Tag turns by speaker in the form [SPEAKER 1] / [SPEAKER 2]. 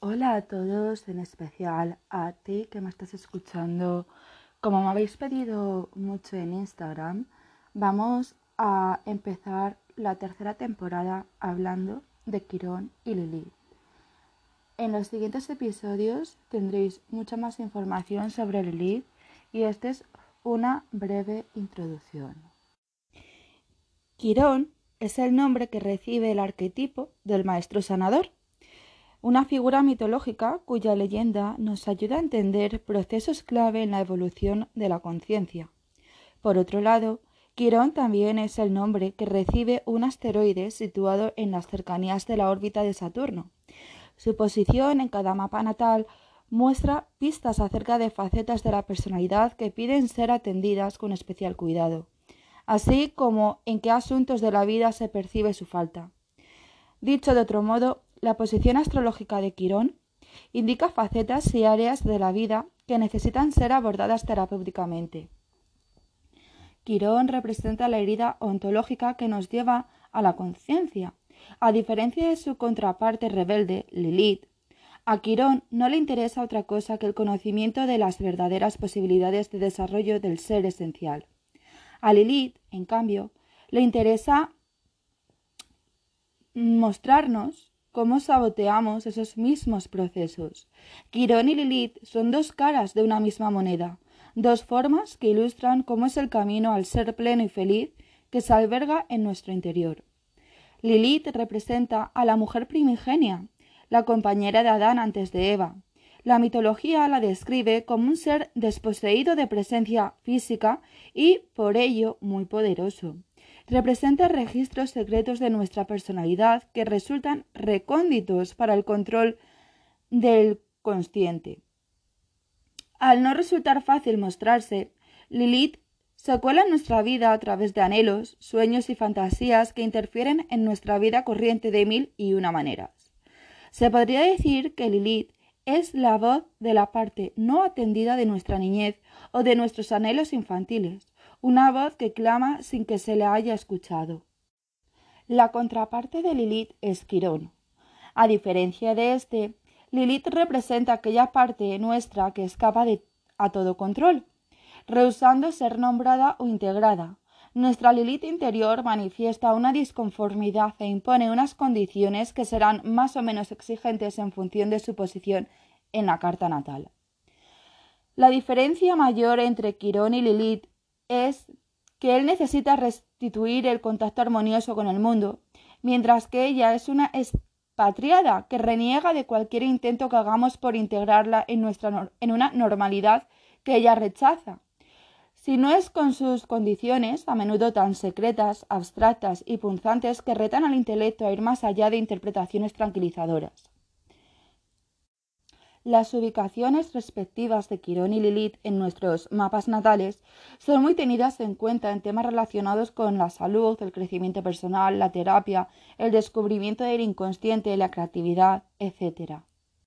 [SPEAKER 1] Hola a todos, en especial a ti que me estás escuchando. Como me habéis pedido mucho en Instagram, vamos a empezar la tercera temporada hablando de Quirón y Lilith. En los siguientes episodios tendréis mucha más información sobre Lilith y esta es una breve introducción. Quirón es el nombre que recibe el arquetipo del maestro sanador, una figura mitológica cuya leyenda nos ayuda a entender procesos clave en la evolución de la conciencia. Por otro lado, Quirón también es el nombre que recibe un asteroide situado en las cercanías de la órbita de Saturno. Su posición en cada mapa natal muestra pistas acerca de facetas de la personalidad que piden ser atendidas con especial cuidado así como en qué asuntos de la vida se percibe su falta. Dicho de otro modo, la posición astrológica de Quirón indica facetas y áreas de la vida que necesitan ser abordadas terapéuticamente. Quirón representa la herida ontológica que nos lleva a la conciencia. A diferencia de su contraparte rebelde, Lilith, a Quirón no le interesa otra cosa que el conocimiento de las verdaderas posibilidades de desarrollo del ser esencial. A Lilith, en cambio, le interesa mostrarnos cómo saboteamos esos mismos procesos. Quirón y Lilith son dos caras de una misma moneda, dos formas que ilustran cómo es el camino al ser pleno y feliz que se alberga en nuestro interior. Lilith representa a la mujer primigenia, la compañera de Adán antes de Eva, la mitología la describe como un ser desposeído de presencia física y, por ello, muy poderoso. Representa registros secretos de nuestra personalidad que resultan recónditos para el control del consciente. Al no resultar fácil mostrarse, Lilith se cuela en nuestra vida a través de anhelos, sueños y fantasías que interfieren en nuestra vida corriente de mil y una maneras. Se podría decir que Lilith es la voz de la parte no atendida de nuestra niñez o de nuestros anhelos infantiles, una voz que clama sin que se le haya escuchado. La contraparte de Lilith es Quirón. A diferencia de este, Lilith representa aquella parte nuestra que escapa a todo control, rehusando ser nombrada o integrada, nuestra Lilith interior manifiesta una disconformidad e impone unas condiciones que serán más o menos exigentes en función de su posición en la carta natal. La diferencia mayor entre Quirón y Lilith es que él necesita restituir el contacto armonioso con el mundo, mientras que ella es una expatriada que reniega de cualquier intento que hagamos por integrarla en, nuestra, en una normalidad que ella rechaza si no es con sus condiciones, a menudo tan secretas, abstractas y punzantes que retan al intelecto a ir más allá de interpretaciones tranquilizadoras. Las ubicaciones respectivas de Quirón y Lilith en nuestros mapas natales son muy tenidas en cuenta en temas relacionados con la salud, el crecimiento personal, la terapia, el descubrimiento del inconsciente, la creatividad, etc.